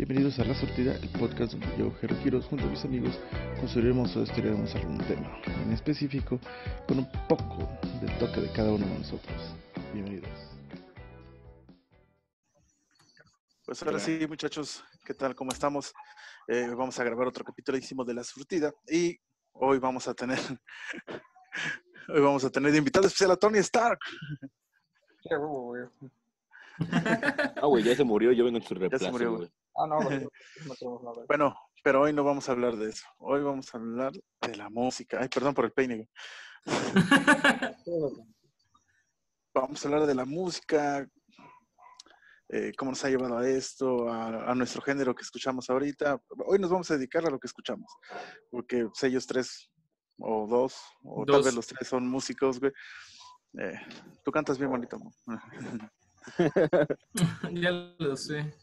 Bienvenidos a La Sortida, el podcast donde yo, Jero Quiroz, junto a mis amigos, construiremos o estudiaremos algún tema, en específico, con un poco del toque de cada uno de nosotros. Bienvenidos. Pues ahora sí, muchachos, ¿qué tal? ¿Cómo estamos? Eh, vamos a grabar otro capítulo hicimos de La Sortida y hoy vamos a tener, hoy vamos a tener de invitado especial a Tony Stark. Ah, güey, ya se murió, yo vengo en su se reemplazo, murió, güey. Ah, no, güey, no tenemos nada. Bueno, pero hoy no vamos a hablar de eso. Hoy vamos a hablar de la música. Ay, perdón por el peine. güey. Vamos a hablar de la música, eh, cómo nos ha llevado a esto, a, a nuestro género que escuchamos ahorita. Hoy nos vamos a dedicar a lo que escuchamos, porque pues, ellos tres o dos, o tal Dos. vez los tres son músicos, güey. Eh, tú cantas bien bonito. ya lo sé.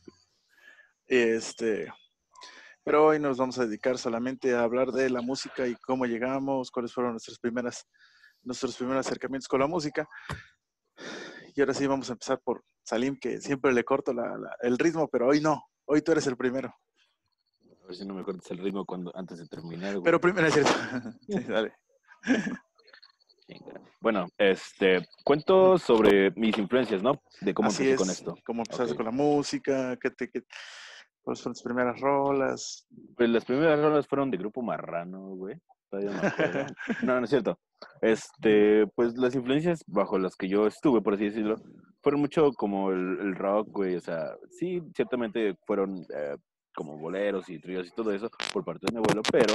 Este, pero hoy nos vamos a dedicar solamente a hablar de la música y cómo llegamos, cuáles fueron nuestras primeras, nuestros primeros acercamientos con la música. Y ahora sí vamos a empezar por Salim, que siempre le corto la- la- el ritmo, pero hoy no. Hoy tú eres el primero. A ver si no me cortas el ritmo cuando, antes de terminar, güey. Pero primero es cierto. Sí, dale. Bueno, este, cuento sobre mis influencias, ¿no? De cómo Así empecé es. con esto. ¿Cómo empezaste con la música? ¿Qué te, qué- ¿Cuáles fueron tus primeras rolas? Pues las primeras rolas fueron de Grupo Marrano, güey. Todavía acuerdo. No, no es cierto. Este, pues las influencias bajo las que yo estuve, por así decirlo, fueron mucho como el, el rock, güey. O sea, sí, ciertamente fueron eh, como boleros y tríos y todo eso por parte de mi abuelo, pero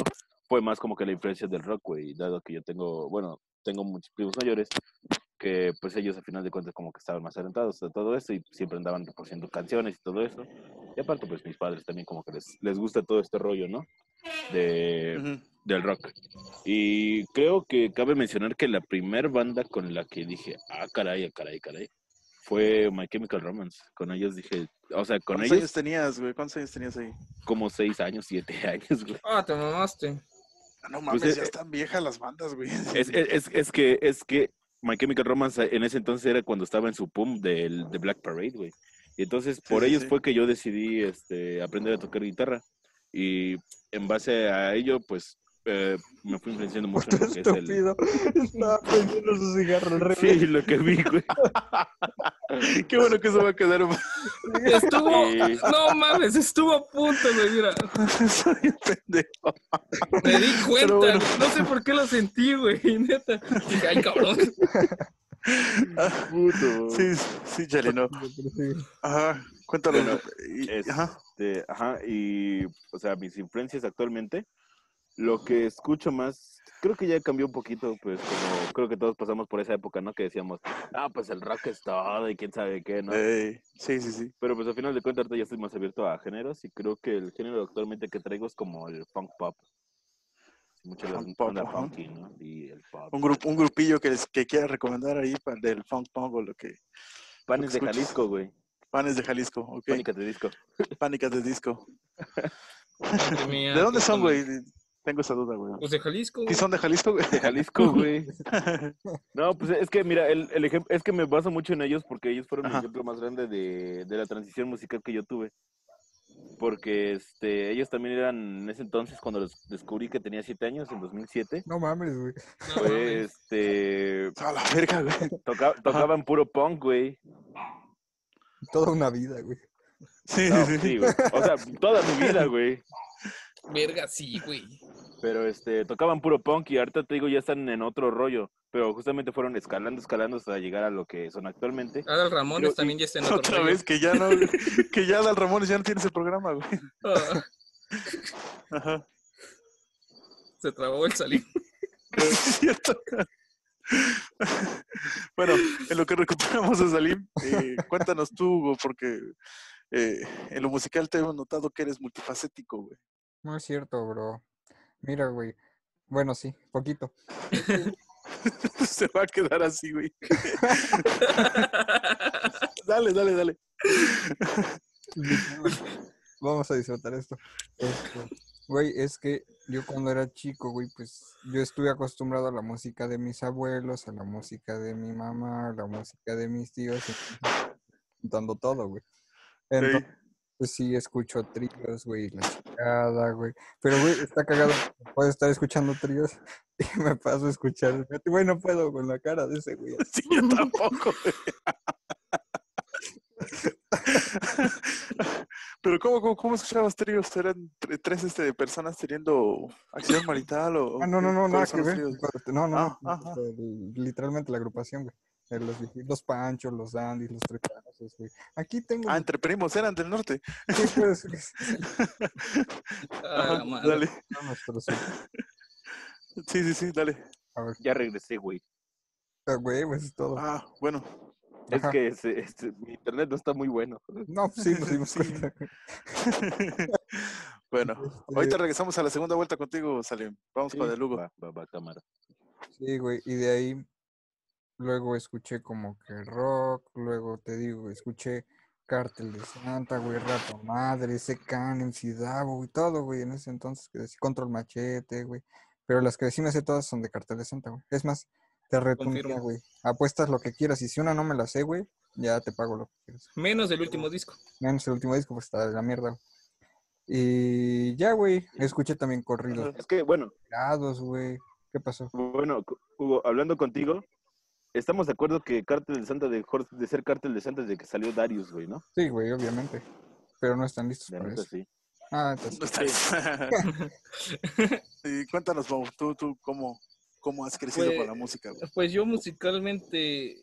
fue más como que la influencia del rock, güey. Dado que yo tengo, bueno, tengo muchos primos mayores que pues ellos a final de cuentas como que estaban más alentados de todo eso y siempre andaban reproduciendo canciones y todo eso. Y aparte pues mis padres también como que les, les gusta todo este rollo, ¿no? De, Ujú. del rock. Y creo que cabe mencionar que la primer banda con la que dije, ah, caray, ah, caray, caray, fue My Chemical Romance. Con ellos dije, o sea, con ¿Cuántos ellos años tenías, güey? ¿Cuántos años tenías ahí? como seis años, siete años, güey. Ah, te mamaste. No Pues, mames, eh, ya están viejas las bandas, güey. Es, es, es, es que, es que My Chemical Romance en ese entonces era cuando estaba en su pum del, de Black Parade, güey. Y entonces por sí, ellos sí. fue que yo decidí este, aprender a tocar guitarra. Y en base a ello, pues eh, me fui influenciando mucho en lo que es el... Estúpido. Estaba prendiendo su cigarro al revés. Sí, lo que vi, güey. Qué bueno que eso va a quedar. Estuvo. Sí. No mames, estuvo a punto, güey. Mira, Soy un pendejo. me di cuenta. bueno. No sé por qué lo sentí, güey. Neta. Dije, ay, cabrón. Puto. Sí, sí, Chale, no. Ajá, cuéntalo. Bueno, Y- es- Ajá. Este, ajá, y, o sea, mis influencias actualmente, lo que escucho más, creo que ya cambió un poquito, pues, como creo que todos pasamos por esa época, ¿no? Que decíamos, ah, pues el rock es todo y quién sabe qué, ¿no? Ey, sí, sí, sí. Pero pues al final de cuentas ahorita ya estoy más abierto a géneros y creo que el género actualmente que traigo es como el funk pop. Mucho Funk pop, funky, ¿no? Y el pop. Un, grupo, un grupillo que, les, que quiera recomendar ahí para del funk punk o lo que. Panes de. Jalisco, güey. Panes de Jalisco, ok. Pánicas de disco. Pánicas de disco. ¿De dónde son, güey? Tengo esa duda, güey. Pues de Jalisco. ¿Sí güey. son de Jalisco, güey? De Jalisco, güey. No, pues es que, mira, el, el ejemplo, es que me baso mucho en ellos porque ellos fueron Ajá. el ejemplo más grande de, de la transición musical que yo tuve. Porque este, ellos también eran en ese entonces, cuando los descubrí que tenía siete años, en 2007, No mames, güey. No mames. este, A la verga, güey. toca- tocaban puro punk, güey. Toda una vida, güey. Sí, No, sí, sí. sí, güey. O sea, toda mi vida, güey. Verga, sí, güey. Pero este, tocaban puro punk y ahorita te digo, ya están en otro rollo. Pero justamente fueron escalando, escalando hasta llegar a lo que son actualmente. Adal Ramones Pero- también ya está en otro Otra rollo. vez que ya no, que ya Dal Ramones ya no tiene ese programa, güey. Ah, Ajá. se trabó el salir. Es cierto. Bueno, en lo que recuperamos a Salim, eh, cuéntanos tú, Hugo, porque eh, en lo musical te hemos notado que eres multifacético, güey. No es cierto, bro. Mira, güey. Bueno, sí, poquito. Se va a quedar así, güey. Dale, dale, dale. Vamos a disfrutar esto. Este, Güey, es que yo cuando era chico, güey, pues yo estuve acostumbrado a la música de mis abuelos, a la música de mi mamá, a la música de mis tíos, y juntando todo, güey. Entonces, Pues sí, escucho tríos, güey, la chingada, güey. Pero, güey, está cagado. Puedo estar escuchando tríos y me paso a escuchar. Güey, no puedo con la cara de ese, güey. Sí, yo tampoco, güey. Pero ¿cómo, cómo, cómo escuchabas tríos? ¿Eran tre- tres este, personas teniendo acción marital o...? Ah, no, no, no, nada ¿Cuáles que ver. No, no, Ah, no. el- Literalmente la agrupación, güey. De Los, los Panchos, los Dandys, los Trecazos, güey. Aquí tengo. Ah, entre primos, eran del norte. sí, pues, sí, Ah, Ajá, dale. sí. Sí, sí, dale. A ver, Ya regresé, güey. ah, güey, pues es todo. Ah, bueno. Es que este, mi internet no está muy bueno. No, pues sí, nos dimos Sí. cuenta. bueno, Este, ahorita regresamos a la segunda vuelta contigo, Salim. Vamos con Sí, el Lugo. Va, va, va, cámara. Sí, güey, y de ahí luego escuché como que rock, luego te digo, escuché Cártel de Santa, güey, Rato Madre, Secan, Davo, güey, todo, güey, en ese entonces que decía Control Machete, güey. Pero las que sí me sé todas son de Cártel de Santa, güey. Es más, te retumbía, Confirmo. güey. Apuestas lo que quieras y si una no me la sé, güey, ya te pago lo que quieras. Menos el último disco. Menos el último disco, pues está de la mierda, güey. Y ya, güey, escuché también corridos Es que, bueno, güey. ¿Qué pasó? bueno, Hugo, hablando contigo, estamos de acuerdo que Cártel de Santa dejó de ser Cártel de Santa desde que salió Darius, güey, ¿no? Sí, güey, obviamente. Pero no están listos De para eso. sí. Ah, entonces. No está- y cuéntanos, Mau, tú, tú cómo, cómo has crecido con la Pues- música, güey? Pues yo musicalmente,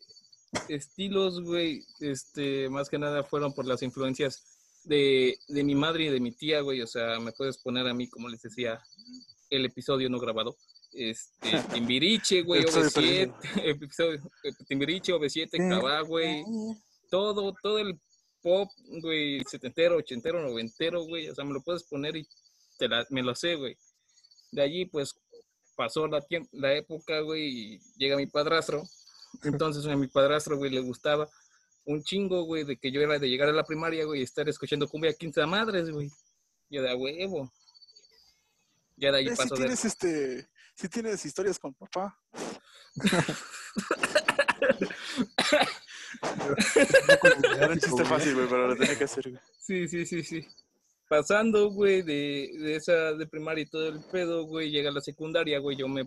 estilos, güey, este, más que nada fueron por las influencias de, de mi madre y de mi tía, güey. O sea, me puedes poner a mí, como les decía, el episodio no grabado. Este, Timbiriche, güey, Episodio OV7, episodio, eh, Timbiriche, OV7, Cabá, güey. Todo, todo el pop, güey, setentero, ochentero, noventero, güey. O sea, me lo puedes poner y te la, me lo sé, güey. De allí, pues, pasó la, la época, güey, y llega mi padrastro. Entonces a mi padrastro, güey, le gustaba un chingo, güey, de que yo era de llegar a la primaria, güey, y estar escuchando cumbia quinta madres, güey. Yo de a huevo. Ya de ahí Eh, si pasó de... tienes este, si tienes historias con papá. Era un chiste fácil, güey, pero lo tenía que hacer, güey. Sí, sí, sí, sí. Pasando, güey, de, de esa de primaria y todo el pedo, güey, llega a la secundaria, güey, yo me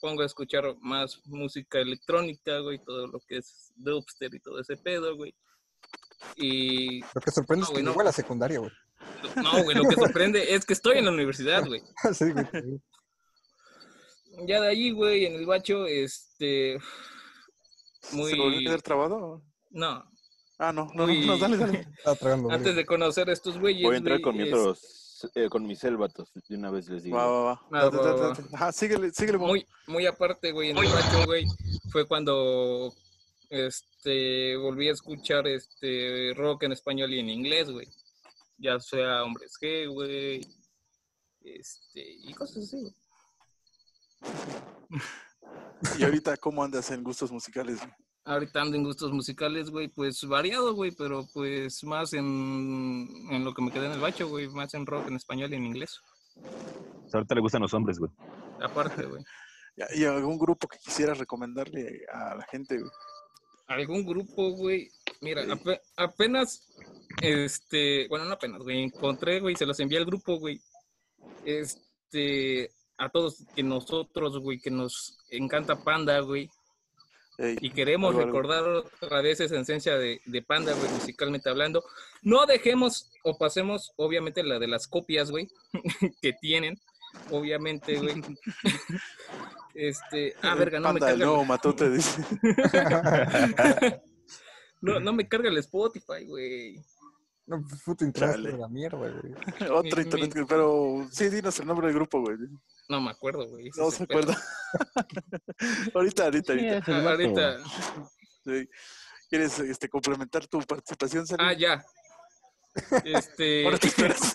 pongo a escuchar más música electrónica, güey, todo lo que es dubstep y todo ese pedo, güey. Y Lo que sorprende No, es que güey, no. a la secundaria, güey. no, güey, lo que sorprende es que estoy en la universidad, güey. sí, güey. Ya de ahí, güey, en el bacho, este, ¿Se volvió a muy, quedar trabado? no, Ah, no, no, muy, no, no, dale, dale. Estaba tragando. antes de conocer a estos güeyes, Voy a entrar güey, con, mi es- otros, eh, con mis célbatos, de una vez les digo. Va, va, va. Ah, Date, va, date, va. date. Ajá, síguele, síguele, muy, muy aparte, güey, en el bacho, güey, fue cuando este volví a escuchar este rock en español y en inglés, güey. Ya sea hombres G, güey. Este, y cosas así, güey. Y ahorita, ¿cómo andas en gustos musicales? güey? Ahorita ando en gustos musicales, güey, pues variado, güey, pero pues más en, en lo que me quedé en el bacho, güey, más en rock en español y en inglés. Ahorita le gustan los hombres, güey. Aparte, güey. ¿Y algún grupo que quisieras recomendarle a la gente? güey? algún grupo, güey. Mira, ape- apenas, este, bueno, no apenas, güey, encontré, güey, se los envié al grupo, güey. Este, a todos que nosotros, güey, que nos encanta Panda, güey, Ey, y queremos algo, algo. recordar otra vez esa esencia de, de Panda, güey, musicalmente hablando. No dejemos o pasemos, obviamente, la de las copias, güey, que tienen, obviamente, güey. Este, ah, verga, no me Panda, carga. nuevo matote, dice. No, no me carga el Spotify, güey. No, pues puto internet de la mierda, güey. Otro internet, mi- pero sí, dinos el nombre del grupo, güey. No me acuerdo, güey. No se acuerda. ahorita, ahorita, ahorita. Ah, ahorita. Sí. ¿Quieres este, complementar tu participación, Salim? Ah, ya. Este. Ahora te esperas.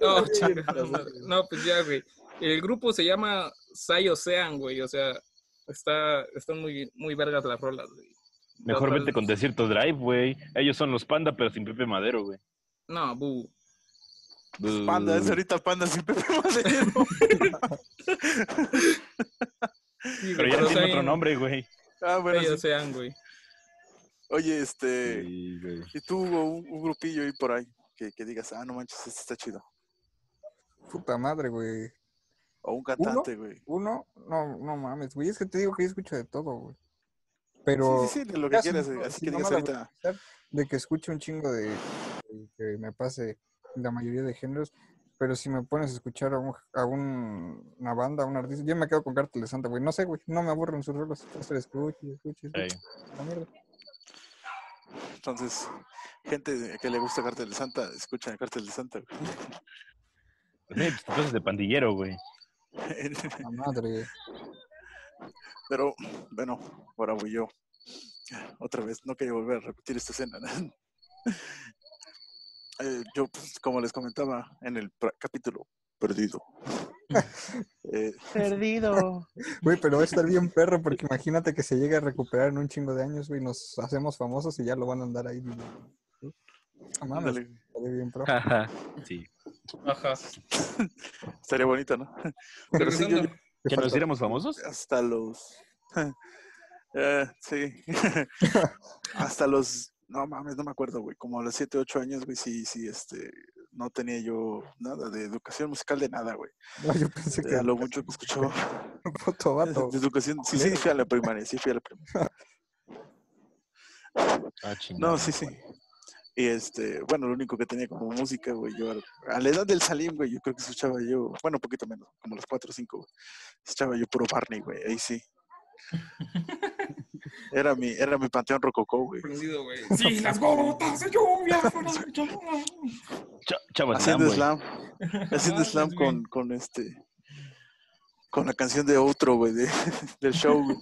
no. No, pues ya, güey. El grupo se llama Sai Ocean, güey. O sea, está, están muy, muy vergas las rolas, güey. Mejor vete con Desierto Drive, güey. Ellos son los panda, pero sin Pepe Madero, güey. No, bu. Panda, es ahorita Panda sin Pepe Madero. Sí, Pero ya tiene Sai- otro nombre, güey. Ah, bueno, sí. Ocean, güey. Oye, este. Sí. Y tú, Hugo, un, un grupillo ahí por ahí. que, que digas, ah, no manches, este está chido. Puta madre, güey. O un cantante, güey. Uno, no, no mames, güey. Es que te digo que yo escucho de todo, güey. Pero. Sí, sí, sí, de lo que quieras, no-. Así si que no digas ahorita, De que escucho un chingo de. de que me pase la mayoría de géneros. Pero si me pones a escuchar a, un, a un- una banda, a un artista, yo me quedo con Cartel de Santa, güey. No sé, güey. No me aburren sus rolas. Entonces escucho, y escucho, y Ey. escucho. La mierda. entonces, gente que le gusta Cartel de Santa, escuchan Cartel de Santa, güey. Pues sí, pues, de pandillero, güey. La madre. Pero, bueno, ahora voy yo. Otra vez, no quería volver a repetir esta escena. ¿no? Eh, yo, pues, como les comentaba en el capítulo perdido. eh, Perdido. Güey, pero va a estar bien perro porque imagínate que se llegue a recuperar en un chingo de años, güey. Nos hacemos famosos y ya lo van a andar ahí. No mames, bien pro. sí. Ajá. estaría bonito, ¿no? Pero sí, yo- ¿Que nos hiciéramos famosos? hasta los. Eh, sí. hasta los. No mames, no me acuerdo, güey. Como a los 7, 8 años, güey, sí, sí, este. No tenía yo nada de educación musical de nada, güey. No, yo pensé que A lo mucho que escuchaba. puto vato. De educación. Sí, sí, fui a la primaria, sí, fui a la primaria. Ah, chingada. No, sí, sí. Y este, bueno, lo único que tenía como música, güey, yo a la edad del Salim, güey, yo creo que escuchaba yo, bueno, un poquito menos, como los 4 o 5, güey. Escuchaba yo puro Barney, güey, ahí sí. Era mi, era mi panteón rococó, güey. Sí, las gotas de lluvia. fueron de lluvia. Cha- Chavas Haciendo Slam, haciendo Ah, slam con, con este, con la canción de otro, güey, de, del show, güey.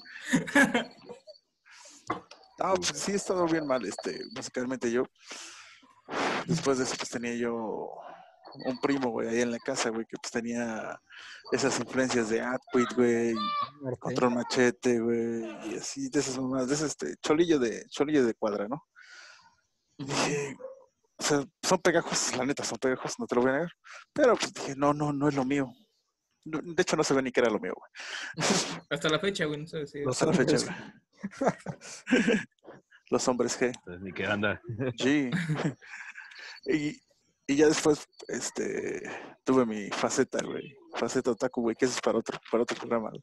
Ah, pues sí he estado bien mal, este, musicalmente yo. Después de eso, pues tenía yo un primo, güey, ahí en la casa, güey, que pues tenía esas influencias de Atquit, güey, Control Machete, güey, y así, de esas mamadas, de ese este, cholillo de, cholillo de cuadra, ¿no? Y dije, o sea, son pegajos, la neta, son pegajos, no te lo voy a negar. Pero pues dije, no, no, no es lo mío. De hecho, no se ve ni que era lo mío, güey. Hasta la fecha, güey, no sé si. Hasta la fecha, güey. Los hombres G. Pues, Ni que anda. G. y, y ya después, este, tuve mi faceta, güey. Faceta otaku, güey, que eso es para otro, para otro programa, güey.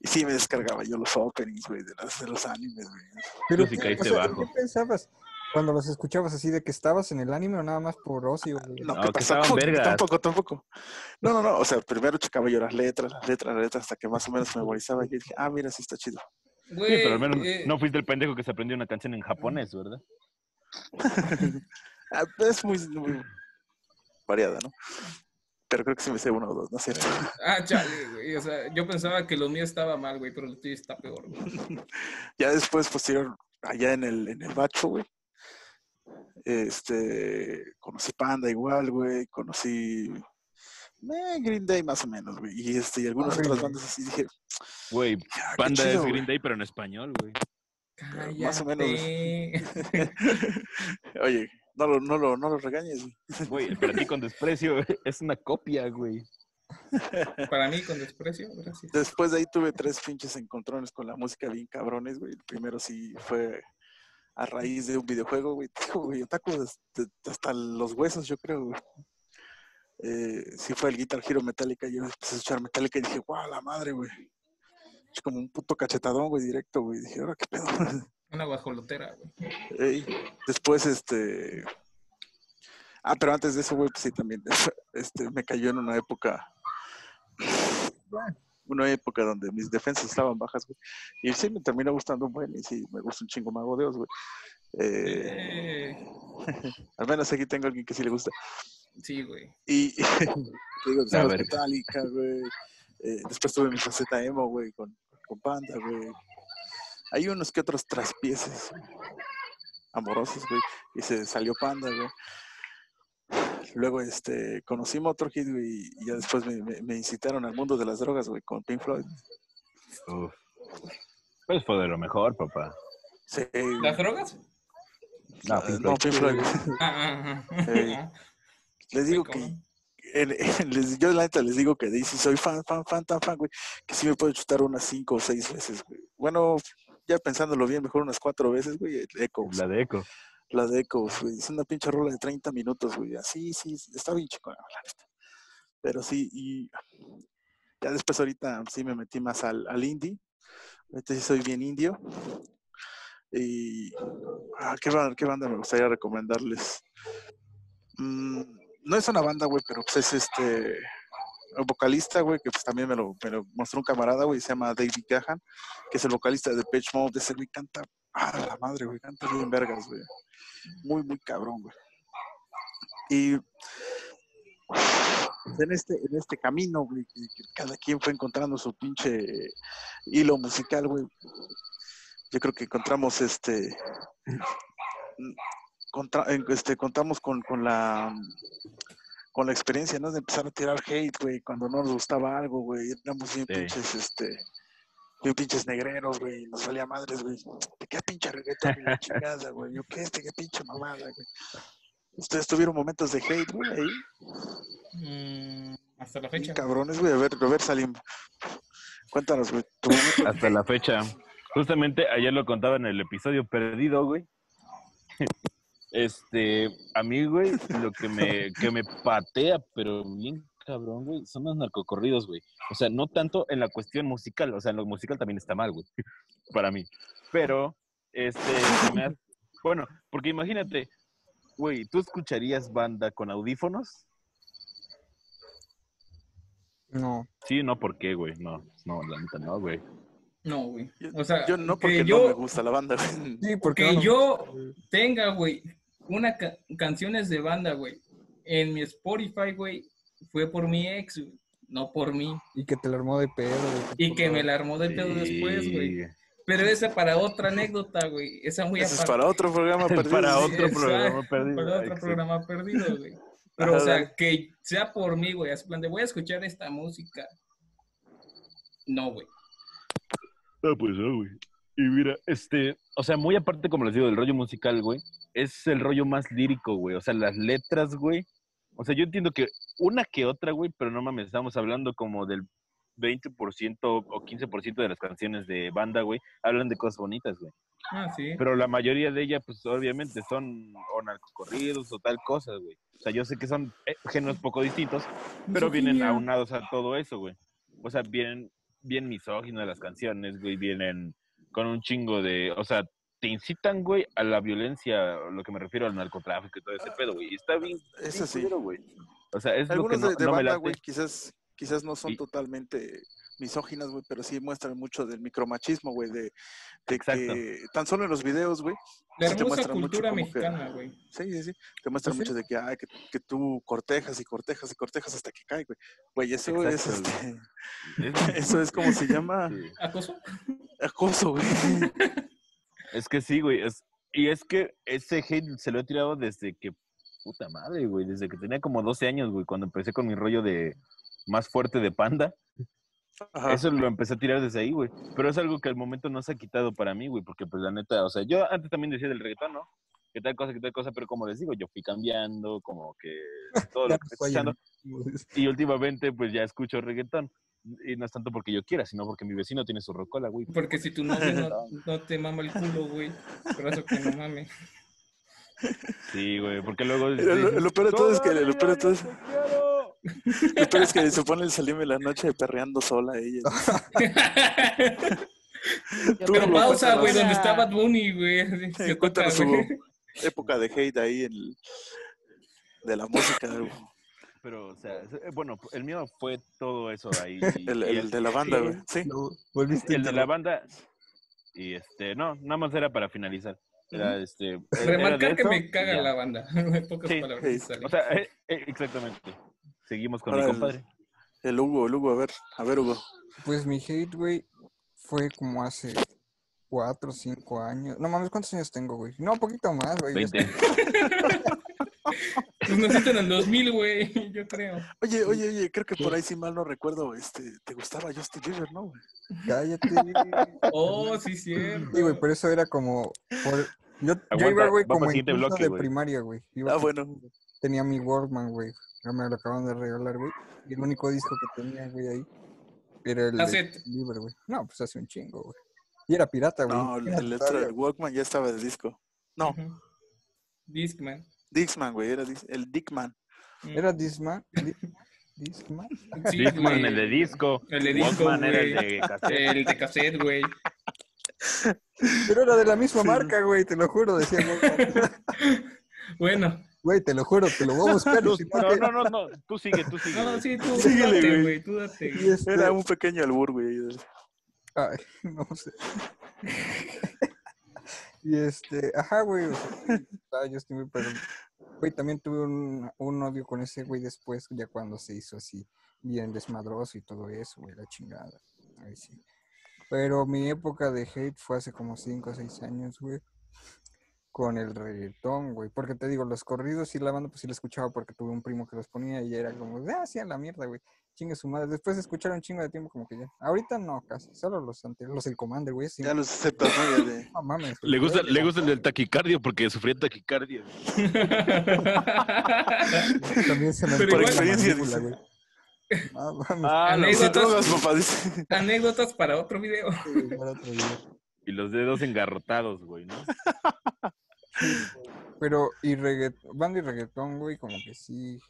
Y sí, me descargaba yo los openings, güey, de, las- de los animes, güey. Pero sí ¿qué- caíste o sea, bajo. ¿qué pensabas cuando los escuchabas así de que estabas en el anime o nada más por ocio? güey? No, No, ¿qué que vergas. Tampoco, tampoco. No, no, no. O sea, primero checaba yo las letras, las letras, las letras, hasta que más o menos memorizaba. Y dije, ah, mira, sí está chido. Güey, Sí, pero al menos eh, no fuiste el pendejo que se aprendió una canción en japonés, ¿verdad? Ah, es muy, muy variada, ¿no? Pero creo que sí me sé uno o dos, ¿no es cierto? Ah, chale, güey. O sea, yo pensaba que lo mío estaba mal, güey, pero lo tuyo está peor, güey. Ya después, posterior, allá en el, en el bacho, güey. Este, conocí Panda igual, güey. Conocí eh, Green Day más o menos, güey. Y este, y algunas Ah, otras bandas así dije, Güey, Panda chido, es. Green Day, pero en español, güey. Más o menos. Oye, no lo, no lo, no lo regañes, güey. Para ti con desprecio es una copia, güey. Para mí, con desprecio, gracias. Después de ahí tuve tres pinches encontrones con la música bien cabrones, güey. El primero sí fue a raíz de un videojuego, güey. Digo, güey, otaku hasta, hasta los huesos, yo creo, güey. Eh, sí fue el Guitar Hero Metallica. Yo empecé a escuchar Metallica y dije, guau, la madre, güey. Como un puto cachetadón, güey, directo, güey. Dije, ahora qué pedo. Una guajolotera, güey. Ey, Después, este... Ah, pero antes de eso, güey, pues sí, también este, me cayó en una época... Una época donde mis defensas estaban bajas, güey. Y sí, me terminó gustando un buen, y sí, me gusta un chingo Mago de Oz, güey. Eh, Eh, al menos aquí tengo a alguien que sí le gusta. sí, güey. Y te digo, güey. Eh, después tuve mi faceta emo, güey, con, con Panda, güey. Hay unos que otros traspieces amorosos, güey. Y se salió Panda, güey. Luego, este, conocí Motorhead, güey, y ya después me, me- me incitaron al mundo de las drogas, güey, con Pink Floyd. Uf. Pues fue de lo mejor, papá. Sí. ¿Las drogas? No, Pink no, Floyd. Pink Floyd. Ey. Les digo que. En- en- les- yo la neta les digo que sí soy fan, fan, fan, tan fan, güey, que sí me puedo chutar unas cinco o seis veces, güey. Bueno, ya pensándolo bien, mejor unas cuatro veces, güey, el Echo. La de Echo. La de Echoes, güey. Es una pinche rola de 30 minutos, güey. Así, sí, está bien chico, la neta. Pero sí, y ya después ahorita sí me metí más al, al indie. Ahorita sí soy bien indio. Y. Ah, ¿qué, banda, ¿Qué banda me gustaría recomendarles? Mm, no es una banda, güey, pero pues es este. El vocalista, güey, que pues también me lo, mostró un camarada, güey, se llama David Gahan, que es el vocalista de Pitch Mode. Ese güey canta. Ah, la madre, güey, canta bien vergas, güey. Muy, muy cabrón, güey. Y en este, en este camino, güey, cada quien fue encontrando su pinche hilo musical, güey. Yo creo que encontramos este, contra- este contamos con, con la con la experiencia, ¿no? De empezar a tirar hate, güey, cuando no nos gustaba algo, güey. Éramos bien Sí. pinches, este, bien pinches negreros, güey. Nos valía madres, güey. ¿De qué pinche reggaetón y la chingada, güey? Yo qué, este, qué pinche mamada, güey. Ustedes tuvieron momentos de hate, güey, ahí. Mm, hasta la fecha. cabrones, güey. A ver, a ver, Salim. Cuéntanos, güey. Hasta la fecha. Justamente ayer lo contaba en el episodio perdido, güey. Este, a mí, güey, lo que me, que me patea, pero bien cabrón, güey, son los narcocorridos, güey. O sea, no tanto en la cuestión musical, o sea, en lo musical también está mal, güey, para mí. Pero, este, me hace- bueno, porque imagínate, güey, ¿tú escucharías banda con audífonos? No. Sí, no, ¿por qué, güey? No, no, la neta no, güey. No, güey. O sea, Yo no, que porque yo, no me gusta la banda, güey. Sí, porque que no, no. yo tenga, güey, una ca- canciones de banda, güey, en mi Spotify, güey, fue por mi ex, güey, no por mí. Y que te la armó de pedo. güey, Y que me la armó de pedo después, güey. Pero esa para otra anécdota, güey. Esa muy Eso es para otro programa perdido. Para otro Exacto, programa perdido. Para otro Exacto. programa perdido, güey. Pero, o sea, que sea por mí, güey. Así plan de voy a escuchar esta música. No, güey. Ah, pues no, güey. Y mira, este, o sea, muy aparte, como les digo, del rollo musical, güey, es el rollo más lírico, güey. O sea, las letras, güey. O sea, yo entiendo que una que otra, güey, pero no mames, estamos hablando como del 20% o 15% de las canciones de banda, güey, hablan de cosas bonitas, güey. Ah, sí. Pero la mayoría de ellas, pues obviamente son o narcocorridos o tal cosa, güey. O sea, yo sé que son eh, géneros poco distintos, pero vienen Misoginia. aunados a todo eso, güey. O sea, vienen bien misóginas las canciones, güey, vienen con un chingo de, o sea, te incitan, güey, a la violencia, lo que me refiero al narcotráfico y todo ese pedo, güey. Está bien, Eso sí. güey. O sea, es Algunos lo de, que de no, no me banda, late. güey, quizás, quizás no son Y- totalmente misóginas, güey, pero sí muestran mucho del micromachismo, güey, de, que tan solo en los videos, güey, La sí te hermosa muestran mucho cultura mexicana, güey. sí, sí, sí, te muestran Pues sí. mucho de que, ay, que, que tú cortejas y cortejas y cortejas hasta que cae, güey. Güey, eso es, Exacto, este, Es- eso es como se llama sí. ¿Acoso? acoso, güey. Es que sí, güey. Es, y es que ese hate se lo he tirado desde que, puta madre, güey. Desde que tenía como 12 años, güey. Cuando empecé con mi rollo de más fuerte de panda. Ajá. Eso lo empecé a tirar desde ahí, güey. Pero es algo que al momento no se ha quitado para mí, güey. Porque, pues, la neta, o sea, yo antes también decía del reggaetón, ¿no? Que tal cosa, que tal cosa. Pero como les digo, yo fui cambiando, como que todo lo que estoy escuchando. Y últimamente, pues, ya escucho reggaetón. Y no es tanto porque yo quiera, sino porque mi vecino tiene su rocola, güey. Porque si tu novio no, no te mama el culo, güey. Pero eso que no mames. Sí, güey. Porque luego... Lo, lo- dices, lo peor de todo es que, "No, lo peor de todo es, yo te quiero". Lo peor es que se pone el Salim en la noche perreando sola ella. Tú, Pero pausa, güey, donde estaba Bunny, güey. Se Cuéntanos su época de hate ahí en el- de la música, güey. Pero, o sea, eh, bueno, el mío fue todo eso ahí. y- el, de la banda, y- güey. Sí. Volviste El de la banda. Y este, no, nada más era para finalizar. Era este. era de Remarcar que eso me caga ya. la banda. En pocas Sí, palabras. sí. sale. O sea, eh, eh, exactamente. Seguimos con Ahora mi el- compadre. El Hugo, el Hugo, a ver, a ver, Hugo. Pues mi hate, güey, fue como hace cuatro o cinco años. No mames, ¿cuántos años tengo, güey? No, un poquito más, güey. ya 20. Pues naciste en el 2000, güey, yo creo. Oye, oye, oye, creo que por ahí, si mal no recuerdo, este, te gustaba Justin Bieber, ¿no, güey? Cállate. Oh, sí, cierto. Sí, güey, pero eso era como. por- Yo, yo Aguanta, iba, güey, como en de primaria, güey. Ah, bueno. Tenía mi Walkman, güey. Ya me lo acaban de regalar, güey. Y el único disco que tenía, güey, ahí era el. Bieber, güey. No, pues hace un chingo, güey. Y era pirata, güey. No, el, el, todavía, el Walkman ya estaba de disco. No, Ujú. Discman. Dixman, güey, era el Dickman. ¿Era Disman? Di- ¿Disman? Sí, Discman, el de disco. El de disco, Walkman era el de cassette. El de cassette, güey. Pero era de la misma marca, güey, te lo juro, decía Walkman. Bueno, Güey, te lo juro, te lo voy a buscar. no, No, no, no, tú sigue, tú sigue. no, sí, tú Síguele, date, güey. güey, tú date. Y este- Era un pequeño albur, güey. Ay, no sé. y este, ajá, güey. O sea, estaba Justin Bieber, pero, güey, también tuve un, un odio con ese güey después, ya cuando se hizo así, bien desmadroso y todo eso, güey, la chingada. Ahí sí. Pero mi época de hate fue hace como 5 o 6 años, güey. Con el reggaetón, güey. Porque te digo, los corridos y la banda, pues sí la escuchaba porque tuve un primo que los ponía y era como, ah, sí, a la mierda, güey. Chingue su madre. Después de escuchar un chingo de tiempo, como que ya. Ahorita no, casi. Solo los anteriores, los del Commander, güey. Sí. Ya los aceptas, de- No mames. Le gusta, le gusta el del taquicardio porque sufría taquicardia. También se me la experiencia, dice. güey. Ah, mames. Ah, no, Anécdotas. Sin drogas, papá, dice. Anécdotas para otro video. para otro día. Y los dedos engarrotados, güey, ¿no? Pero, y reggaetón, banda y reggaetón, güey, como que sí.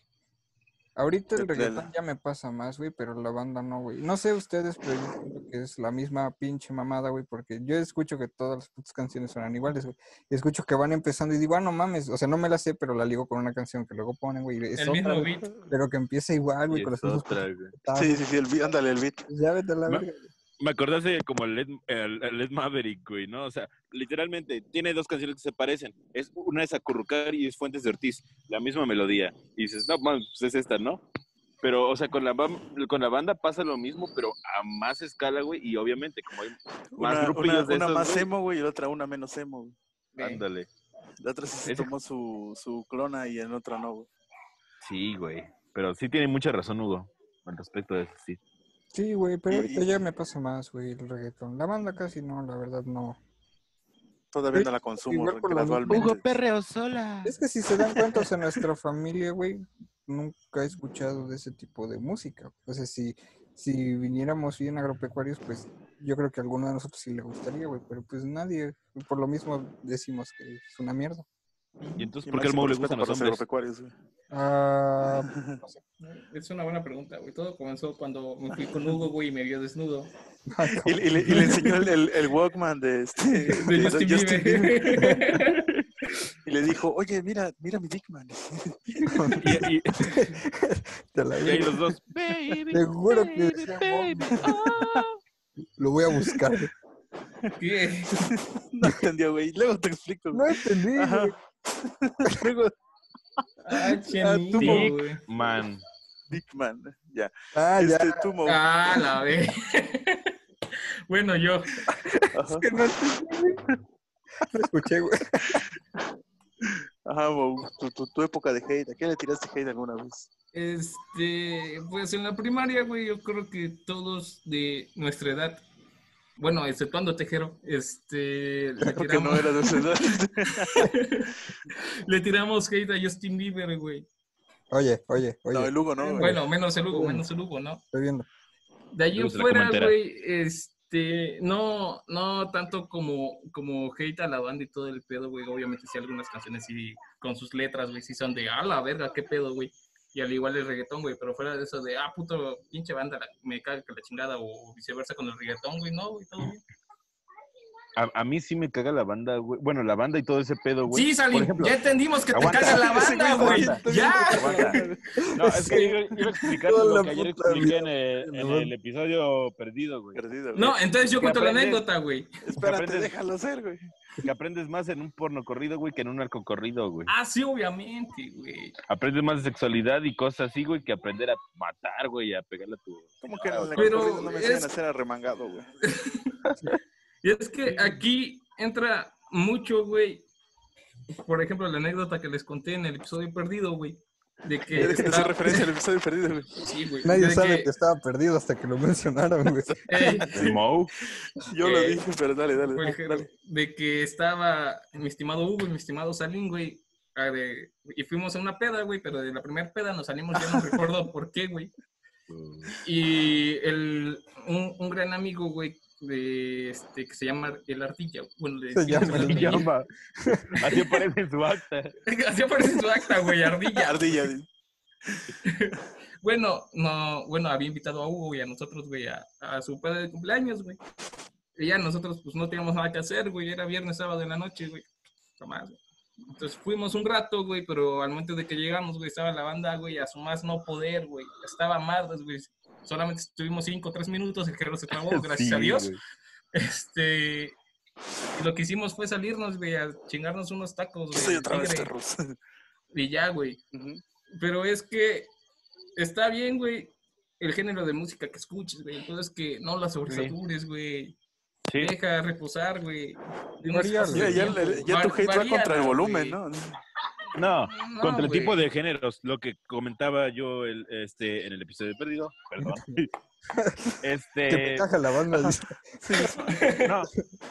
Ahorita el reggaetón ya me pasa más, güey, pero la banda no, güey. No sé ustedes, pero yo siento que es la misma pinche mamada, güey, porque yo escucho que todas las putas canciones suenan iguales, güey. Y escucho que van empezando y digo, ah, no mames, o sea, no me la sé, pero la ligo con una canción que luego ponen, güey. El otra, mismo beat. pero que empieza igual, güey, con los mismos putazos. Sí, sí, sí, el beat, ándale, el beat. Ya vete a la verga. Me acordaste como el Led, el, el Led Maverick, güey, ¿no? O sea, literalmente tiene dos canciones que se parecen. Es una es Acurrucar y es Fuentes de Ortiz, la misma melodía. Y dices, no, man, pues es esta, ¿no? Pero, o sea, con la, bam- con la banda pasa lo mismo, pero a más escala, güey, y obviamente como hay más Una, grupillos una, de una esos, más güey, emo, güey, y la otra una menos emo. güey. ándale. La otra sí se Ese- tomó su, su clona y en otra no, güey. Sí, güey. Pero sí tiene mucha razón, Hugo, al respecto de eso, sí. Sí, güey, pero ahorita ya me pasa más, güey, el reggaetón. La banda casi no, la verdad no. Todavía no la consumo gradualmente. Perreo sola. Es que si se dan cuenta, o sea, nuestra familia, güey, nunca he escuchado de ese tipo de música. O sea, si, si viniéramos bien agropecuarios, pues yo creo que a alguno de nosotros sí le gustaría, güey, pero pues nadie, por lo mismo decimos que es una mierda. ¿Y entonces Y por qué máximo Mau le gustan los para los hombres? agropecuarios, güey. Ah, Es una buena pregunta, güey. Todo comenzó cuando me fui con Hugo, güey, y me vio desnudo. Y, y le, y le enseñó el, el, el Walkman de este De Justin Bieber. Y le dijo, oye, mira, mira mi Dickman. Y, y- te la y ahí los dos. Baby, Te juro que baby, baby, oh. Lo voy a buscar. ¿Qué? No entendió, güey. Luego te explico. No entendí, Ajá. güey. Ah, chenito, Dick. güey. Man. Dickman. Ya. Ah, ya. Este, Mo. Ah, la ve. bueno, yo. Ajá, que no. No escuché, güey. Ajá, Mo. Tu, tu, tu época de hate. ¿A qué le tiraste hate alguna vez? Este, pues en la primaria, güey, yo creo que todos de nuestra edad, bueno, exceptuando Tejero, este, le Porque tiramos, no era de su edad. le tiramos hate a Justin Bieber, güey. Oye, oye, oye. No, el Hugo no. güey. Bueno, menos el Hugo, menos el Hugo, ¿no? Estoy viendo. De ahí en fuera, güey, este, no, no tanto como, como hate a la banda y todo el pedo, güey. Obviamente sí algunas canciones sí, con sus letras, güey, sí son de, a la verga, qué pedo, güey. Y al igual el reggaetón, güey, pero fuera de eso de, ah, puto, pinche banda, me caga que la chingada, o viceversa con el reggaetón, güey, no, güey, todo bien. A, a mí sí me caga la banda, güey. Bueno, la banda y todo ese pedo, güey. Sí, Salim, ejemplo, ya entendimos que aguanta. te caga la banda, güey Ya. No, es que iba, iba a explicar lo que ayer expliqué en el, en el episodio perdido, güey. Perdido, güey. No, entonces yo cuento la anécdota, güey. Espérate, aprendes- déjalo ser, güey. Que aprendes más en un porno corrido, güey, que en un arco corrido, güey. Ah, sí, obviamente, güey. Aprendes más de sexualidad y cosas así, güey, que aprender a matar, güey, a pegarle a tu... ¿Cómo que en el Pero recorrido no me enseñan a ser arremangado, güey? Y es que aquí entra mucho, güey. Por ejemplo, la anécdota que les conté en el episodio perdido, güey. De que. Hace estaba- referencia al episodio perdido, güey. Sí, güey. Nadie de sabe que- que... estaba perdido hasta que lo mencionaron, güey. Ey, El Moe. Yo lo Eh, dije, pero dale, dale. ejemplo, dale. de que estaba mi estimado Hugo y mi estimado Salim, güey. ah, de- y fuimos a una peda, güey, pero de la primera peda nos salimos, ya no recuerdo por qué, güey. Y el, un, un gran amigo, güey, de este que se llama el ardilla. Bueno, le Se llama el Se ardilla. llama. Así aparece en su acta. Así aparece en su acta, güey, ardilla. Ardilla. Bueno, no, bueno, había invitado a Hugo y a nosotros, güey, a, a su padre de cumpleaños, güey. Y ya nosotros, pues, no teníamos nada que hacer, güey. Era viernes, sábado en la noche, güey. Tomás, güey. Entonces fuimos un rato, güey, pero al momento de que llegamos, güey, estaba la banda, güey, a su más no poder, güey. Estaba madres, güey. Solamente estuvimos cinco o tres minutos, el carro se trabó, gracias Sí, a Dios. güey. Este. Y lo que hicimos fue salirnos, güey, a chingarnos unos tacos, güey. Soy de otra vez. Y ya, güey. Pero es que está bien, güey, el género de música que escuches, güey. Entonces que no la sobresatures, güey. Sí. Deja reposar, güey. Ya, ya, ya tu hate va contra el volumen. ¿no? No, No, contra el tipo de géneros, lo que comentaba yo el, este, en el episodio perdido, perdón. Que Este, caga la banda. dice. no,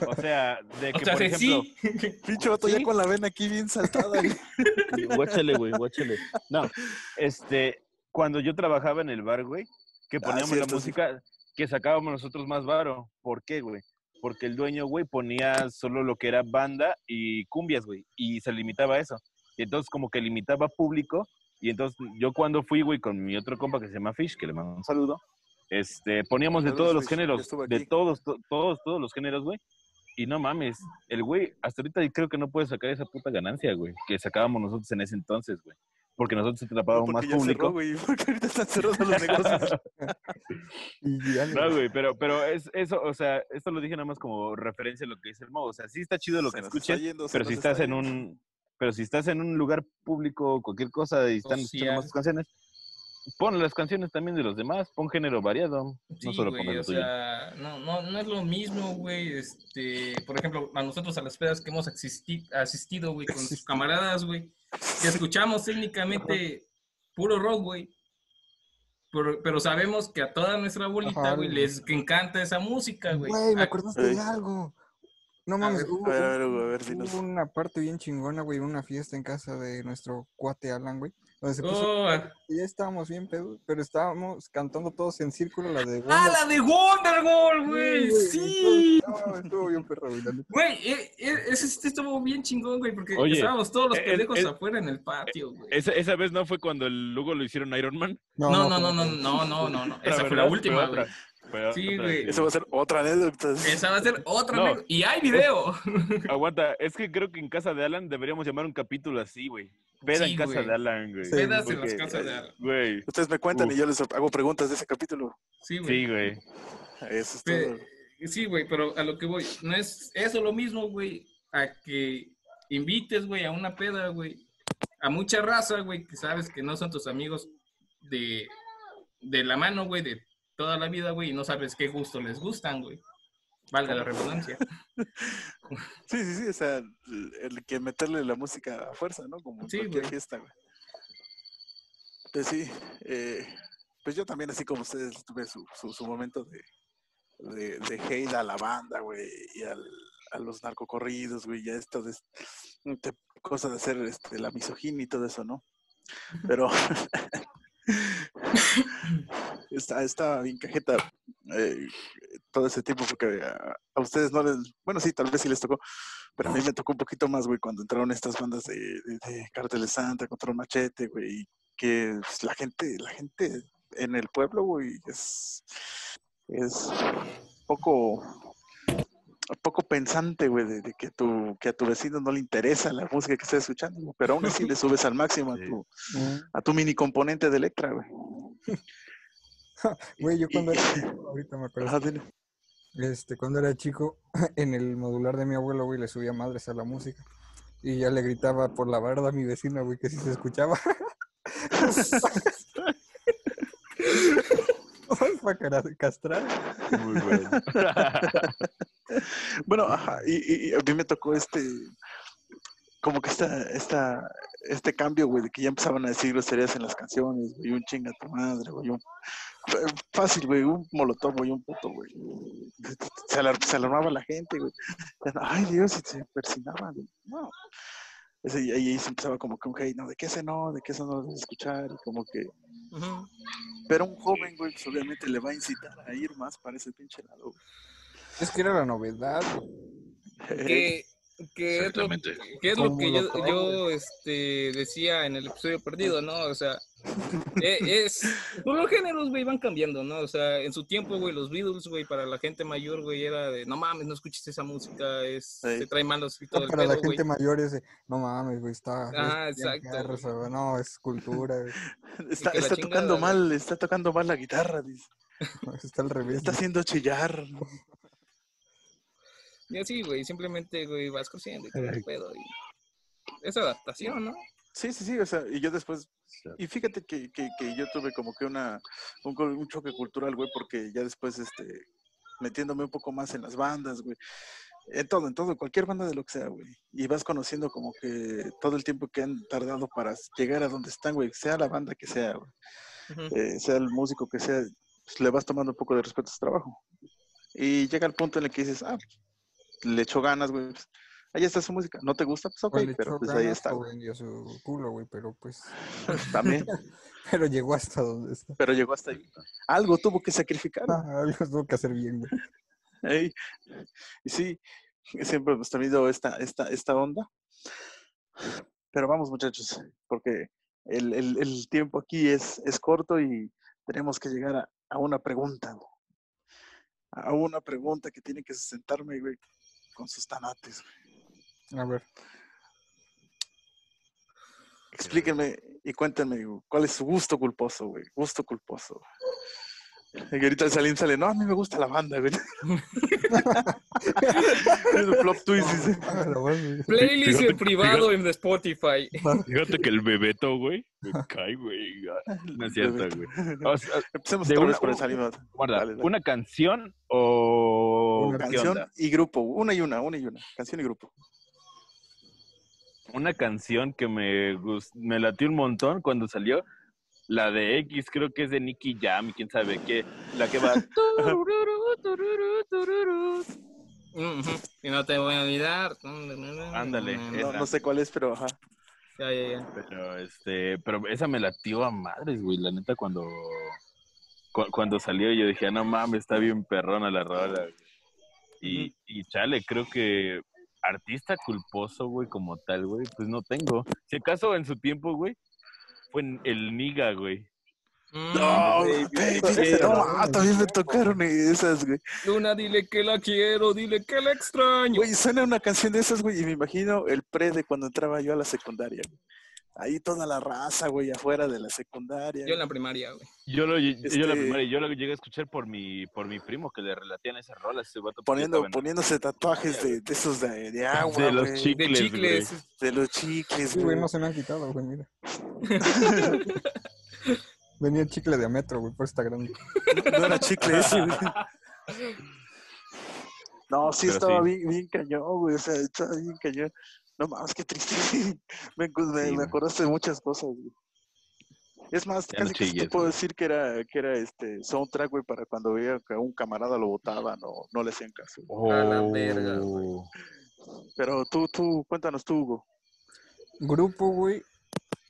o sea, de O que sea, por que ejemplo, sí. Pinche vato Sí. ya con la vena aquí bien saltada. guáchale, güey, guáchale. No, este, cuando yo trabajaba en el bar, güey, que Ah, poníamos cierto, la sí. música que sacábamos nosotros más varo. ¿Por qué, güey? Porque el dueño, güey, ponía solo lo que era banda y cumbias, güey, y se limitaba a eso. Y entonces como que limitaba público, y entonces yo cuando fui, güey, con mi otro compa que se llama Fish, que le mando un saludo, este, poníamos de todos los géneros, de todos, to- todos, todos los géneros, güey. Y no mames, el güey, hasta ahorita creo que no puede sacar esa puta ganancia, güey, que sacábamos nosotros en ese entonces, güey. Porque nosotros atrapábamos más Porque ya público. cerró, güey. Porque ahorita están cerrados los negocios. No, güey, pero, pero es eso, o sea, esto lo dije nada más como referencia a lo que dice el Mo. O sea, sí está chido lo Se que escuches, pero si está estás en un, pero si estás en un lugar público o cualquier cosa y están escuchando Social. más tus canciones, pon las canciones también de los demás, pon género variado, Sí, no solo güey, lo o tuyo. sea, no, no, no es lo mismo, güey, este, por ejemplo, a nosotros a las pedas que hemos asisti- asistido, güey, con sus camaradas, güey, que escuchamos técnicamente puro rock, güey, pero, pero sabemos que a toda nuestra bolita, Ajá, güey, güey. les encanta esa música, güey. Güey, me acordaste de algo. No A mames, ver, hubo, A ver, a ver, Hugo, a ver, dinos. hubo una parte bien chingona, güey, una fiesta en casa de nuestro cuate Alan, güey. Donde se puso, Oh, ah, y ya estábamos bien pedos, pero estábamos cantando todos en círculo la de ¡Ah, Wonder- la de Wonderwall, güey! ¡Sí! No, estuvo bien perro, güey. Güey, eh, eh, ese estuvo bien chingón, güey, porque Oye, estábamos todos los eh, pendejos eh, afuera en el patio, güey. Esa, esa vez no fue cuando el Lugo lo hicieron Iron Man. No, no, no, no, otra. no, no, no, no. La Esa fue la última, güey. Fue Sí, güey. Esa va a ser otra anécdota. Esa va a ser otra, No. amigo. Y hay video. Aguanta, es que creo que en casa de Alan deberíamos llamar un capítulo así, güey. Peda Sí, en casa güey. de Alan, güey. Sí, Pedas en las casas de Alan. Güey, Ustedes me cuentan Uf. y yo les hago preguntas de ese capítulo. Sí, güey. sí, güey. Eso es Pe- todo. Sí, güey, pero a lo que voy, no es eso lo mismo, güey, a que invites, güey, a una peda, güey, a mucha raza, güey, que sabes que no son tus amigos de, de la mano, güey, de toda la vida, güey, y no sabes qué gusto les gustan, güey. Valga la redundancia. Sí, sí, sí. O sea, el, que meterle la música a fuerza, ¿no? Como Sí, cualquier güey. fiesta, güey. Pues sí. eh, pues yo también, así como ustedes, tuve su, su, su momento de, de, de hate a la banda, güey, y al, a los narcocorridos, güey, ya esto de, de cosa de hacer este, la misoginia y todo eso, ¿no? Pero está, está bien cajeta eh, todo ese tiempo porque a, ustedes no les, bueno, sí, tal vez sí les tocó, pero a mí me tocó un poquito más, güey, cuando entraron estas bandas de, de, de Cártel de Santa, Control Machete, güey, y que pues, la gente, la gente en el pueblo, güey, es, es poco, poco pensante, güey, de, de que, tu, que a tu vecino no le interesa la música que estés escuchando, pero aún así le subes al máximo a Sí. tu, Mm. a tu mini componente de Electra, güey. Güey, yo cuando era chico, ahorita me acuerdo. Ajá. Este, cuando era chico, en el modular de mi abuelo, güey, le subía madres a la música. Y ya le gritaba por la barda a mi vecina, güey, que si se escuchaba. Para castrar. Muy bueno. Bueno, ajá, y, y- a mí me tocó este, como que esta, esta, este cambio, güey, de que ya empezaban a decir groserías en las canciones, güey, un chinga tu madre, güey, un, fácil, güey, un molotov, güey, un puto, güey. Se, alar- se alarmaba la gente, güey. Ay, Dios, y se persinaban, güey. No. Ese- y ahí se empezaba como que un hate, no, de que ese no, de que eso no debes escuchar, y como que... Pero un joven, güey, pues obviamente le va a incitar a ir más para ese pinche lado, güey. Es que era la novedad. Que, que es lo, que es lo Como que lo yo, yo este, decía en el episodio perdido, ¿no? O sea, e- es, pues los géneros, güey, van cambiando, ¿no? O sea, en su tiempo, güey, los Beatles, güey, para la gente mayor, güey, era de, no mames, no escuches esa música, es, Sí. te trae malos y todo el Para la pedo, gente mayor es de, no mames, güey, está. Ah, es exacto, o No, es cultura, güey. Está, está chingada, tocando mal, está tocando mal la guitarra, dice. Está al revés. Está haciendo chillar. Y así, güey, simplemente, güey, vas creciendo y todo el pedo. Y... Es adaptación, ¿no? Sí, sí, sí, o sea, y yo después, y fíjate que, que, que yo tuve como que una, un, co- un choque cultural, güey, porque ya después, este, metiéndome un poco más en las bandas, güey, en todo, en todo, cualquier banda de lo que sea, güey, y vas conociendo como que todo el tiempo que han tardado para llegar a donde están, güey, sea la banda que sea, güey, eh, sea el músico que sea, pues, le vas tomando un poco de respeto a su trabajo. Y llega el punto en el que dices, ah, le echó ganas, güey, pues, ahí está su música, ¿no te gusta? Pues ok, Pues pero pues ahí está, o güey, vendió su culo, güey, pero pues. también, Pero llegó hasta donde está. pero llegó hasta ahí. Algo tuvo que sacrificar. Ah, algo tuvo que hacer bien, güey. Ey, Y sí, siempre hemos tenido esta, esta, esta onda. Pero vamos, muchachos, porque el, el- el tiempo aquí es, es corto y tenemos que llegar a, a una pregunta. güey. A una pregunta que tiene que sentarme, güey, con sus tanates. A ver. Explíquenme y cuéntenme cuál es su gusto culposo, güey. Gusto culposo. Y ahorita el Salim sale, no, a mí me gusta la banda, güey. Es plot twist, dice. Playlist en privado en Spotify. Fíjate que el bebeto, güey, me cae, güey. No es cierto, güey. O sea, Empecemos De una- vez por el Salim. guarda, Dale, dale. ¿una canción o Una Canción onda? y grupo, una y una, una y una. Canción y grupo. Una canción que me gust- me latió un montón cuando salió, la de X, creo que es de Nicky Jam, y quién sabe qué, la que va... Y no te voy a olvidar. Ándale, No, sé cuál es, pero ajá. Ya, ya, ya. Pero, este, pero esa me latió a madres, güey, la neta, cuando, cu- cuando salió yo dije, "Ah, no mames, está bien perrona la rola. güey". Y, y chale, creo que artista culposo, güey, como tal, güey, pues no tengo. Si acaso en su tiempo, güey, fue en el Niga, güey. Mm, No, baby, no, ah, también me tocaron esas, güey. Luna, dile que la quiero, dile que la extraño. Güey, suena una canción de esas, güey, y me imagino el pre de cuando entraba yo a la secundaria, güey. Ahí toda la raza, güey, afuera de la secundaria. Yo en la primaria, güey. Yo lo, yo la Este- primera, yo lo llegué a escuchar por mi, por mi primo que le relatían esas rolas, ese vato. porque Poniendo, en- poniéndose tatuajes de, de esos de, de agua, de los güey, chicles, De chicles. güey. de los chicles, Sí, güey, no se me han quitado, güey, mira. Venía el chicle de a metro, güey, por esta grande. No era chicle ese, güey. No, sí Pero estaba sí. Bien, bien cañón, güey. O sea, estaba bien cañón. No mames, qué triste. Me, acu- me- Sí, me güey. acordaste de muchas cosas, güey. Es más, Ya no casi que sí te chilles, puedo güey. decir que era, que era este soundtrack, güey, para cuando veía que a un camarada lo botaban o no le hacían caso. A la verga, güey. Oh. Pero tú, tú, cuéntanos tú, Hugo. Grupo, güey.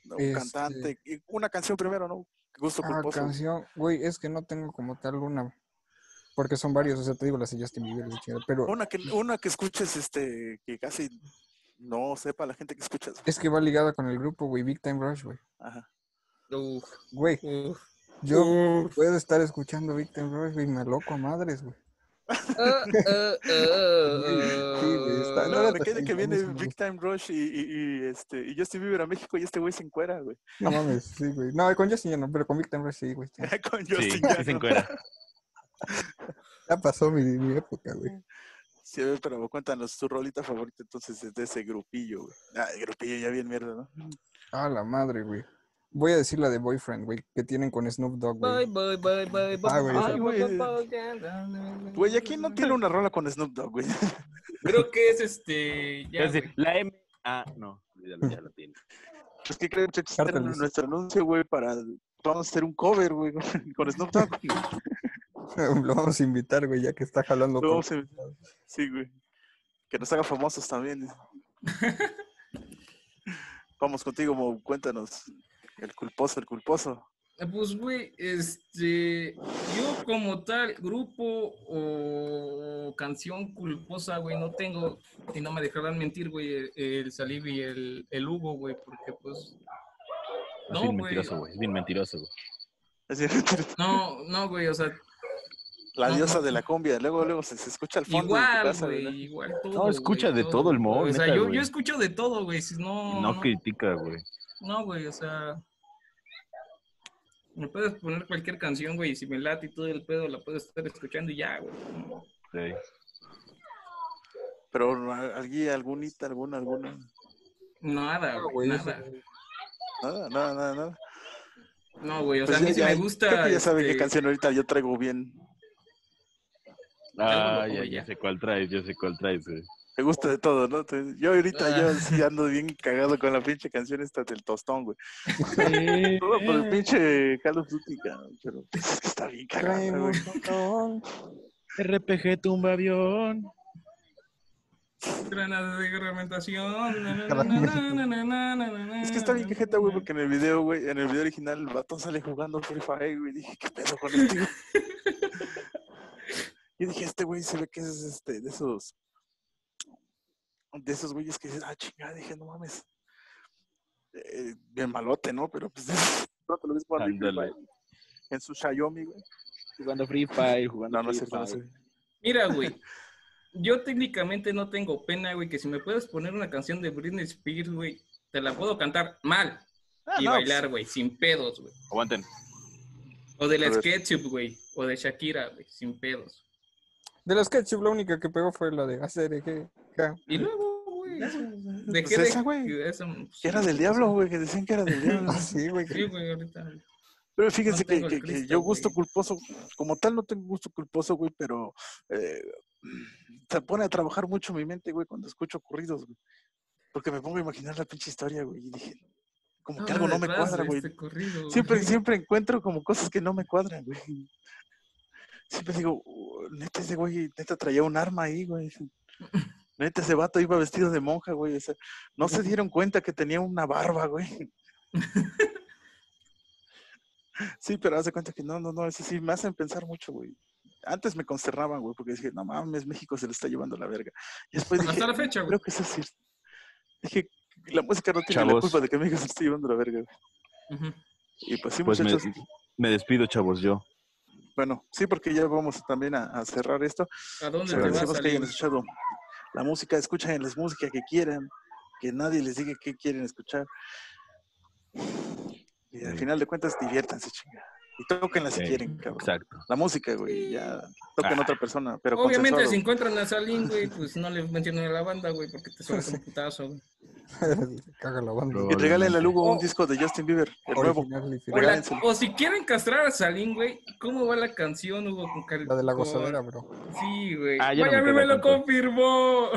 ¿no? Este- Cantante. Una canción primero, ¿no? Gusto Ah, culposo. canción. Güey, es que no tengo como tal una. Porque son varios, o sea, te digo las de Justin Bieber, pero Una que, una que escuches, este, que casi no sepa la gente que escuchas. es que va ligada con el grupo, güey, Big Time Rush, güey. Ajá. Uf, Güey, uf. yo Uf. puedo estar escuchando Big Time Rush, güey, y me loco a madres, güey. Ah, ah, ah, Sí, güey, está-. No, no, me queda que viene Big. Time Rush y, y, y, este, y Justin Bieber a México y este güey se encuera, güey. No mames, sí, güey. No, con Justin ya no, pero con Big Time Rush sí, güey. Con Sí, Justin sí ya, se ¿no? encuera. Ya pasó mi, mi época, güey. Sí, pero cuéntanos tu rolita favorita entonces de ese grupillo, güey. Ah, el grupillo ya bien mierda, ¿no? Ah, la madre, güey. Voy a decir la de Boyfriend, güey, que tienen con Snoop Dogg, güey. bye, bye, bye, bye. Ah, güey, güey. Güey, aquí no tiene una rola con Snoop Dogg, güey. Creo que es este. Ya, Es decir, la M. Ah, no, ya lo tiene. Es que creo que nuestro anuncio, güey, para... Vamos a hacer un cover, güey, con Snoop Dogg. Lo vamos a invitar, güey, ya que está jalando. Lo con- vamos a- Sí, güey. Que nos haga famosos también. Vamos contigo, Mo, cuéntanos. El culposo, el culposo. Eh, Pues, güey, este, yo como tal, grupo o canción culposa, güey, no tengo, y no me dejarán mentir, güey, el, el Salib y el, el Hugo, güey, porque pues, Es no, bien güey, mentiroso, güey. Es bien mentiroso, güey. No, no, güey, o sea, La diosa no. de la cumbia. Luego, luego se, se escucha al fondo igual, güey, igual todo. No, escucha güey, de todo el mod, O sea, neta, yo, yo escucho de todo, güey, si no, No no, critica, güey. no, güey, o sea, me puedes poner cualquier canción, güey, y si me late y todo el pedo, la puedes estar escuchando y ya, güey. Sí. Pero alguien, algunita, alguna, alguna. Nada, No, güey, nada. Nada, nada, nada, nada. No, güey, o Pues sea, a mí ya- sí me gusta. Creo que ya saben qué este, canción ahorita yo traigo bien. Ah, ya, ya sé cuál traes, yo sé cuál traes. Eh. Te gusta de todo, ¿no? Yo ahorita ah. yo sí ando bien cagado con la pinche canción esta del tostón, güey. Todo por el pinche Call of Duty, pero que está bien cagado, güey. RPG tumba avión. Granadas de reglamentación. es que está bien quejeta, güey, porque en el video, güey, en el video original el batón sale jugando Free Fire, güey. Dije, ¿qué pedo con este, güey? Y dije, este güey se ve que es este, de esos, de esos güeyes que dices, ah, chingada, dije, no mames. Eh, bien malote, ¿no? Pero pues, pronto lo ves jugando en. Fire, su Xiaomi, güey. Jugando Free Fire, jugando No, no es Free cierto, no sé. Fire. Mira, güey. Yo técnicamente no tengo pena, güey, que si me puedes poner una canción de Britney Spears, güey, te la puedo cantar mal Ah, y no, bailar, güey, sin pedos, güey. Aguanten. O de la. SketchUp, güey, o de Shakira, güey, sin pedos. De los Ketchup, la única que pegó fue la de hacer que Y luego, güey, eso, dejé Pues de... esa, güey. pues, Que era del diablo, güey, que decían que era del diablo. Sí, güey. Sí, güey, ahorita. Pero fíjense No que, que- yo gusto güey. culposo, como tal no tengo gusto culposo, güey, pero eh, se pone a trabajar mucho mi mente, güey, cuando escucho corridos, güey. Porque me pongo a imaginar la pinche historia, güey, y dije, como que algo no me cuadra, de güey. este corrido, Siempre, güey. siempre encuentro como cosas que no me cuadran, güey. Siempre digo, "Uh, neta, ese güey, neta traía un arma ahí, güey. Neta, ese vato iba vestido de monja, güey. O sea, no se dieron cuenta que tenía una barba, güey. Sí, pero haz de cuenta que no, no, no, eso sí me hacen pensar mucho, güey. Antes me consternaban, güey, porque dije, no mames, México se le está llevando la verga. Y después dije, Hasta la fecha, güey. creo que eso es cierto. Dije, la música no tiene la culpa de que México se esté llevando la verga. güey. Ujú. Y pues sí, Pues me, muchachos. me despido, chavos, yo. Bueno, sí, porque ya vamos también a, a cerrar esto. ¿A dónde te vas que hayan escuchado la música, escuchen la música que quieran, que nadie les diga qué quieren escuchar. Y al Sí. final de cuentas, diviértanse, chinga. Y tóquenla si Sí, quieren, cabrón. Exacto. La música, güey, ya toquen Ah. otra persona, pero Obviamente, consensuado. si encuentran a Salín, güey, pues no le mencionen a la banda, güey, porque te suelta un putazo, güey. Caga la banda. Y regálenle a Lugo un Oh. disco de Justin Bieber, el nuevo. O, si quieren castrar a Salín, güey, ¿cómo va la canción, Hugo? Con cal- La de la gozadera, bro. Sí, güey. Ah, ya no me Vaya, me, lo confirmó.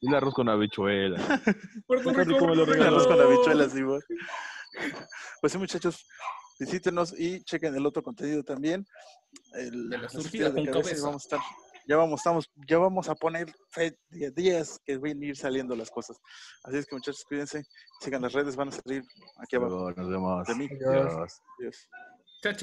Y el arroz con habichuela. Lo me regaló. Arroz con regaló. habichuelas, sí, güey. Pues sí, muchachos, visítenos y chequen el otro contenido también. El, De la de con cabeza. Vamos a estar, ya vamos, estamos, ya vamos a poner fe- días que van a ir saliendo las cosas. Así es que muchachos, cuídense, sigan las redes, van a salir aquí abajo. Nos vemos. De mí. Adiós. Adiós. Adiós. Chao, chao.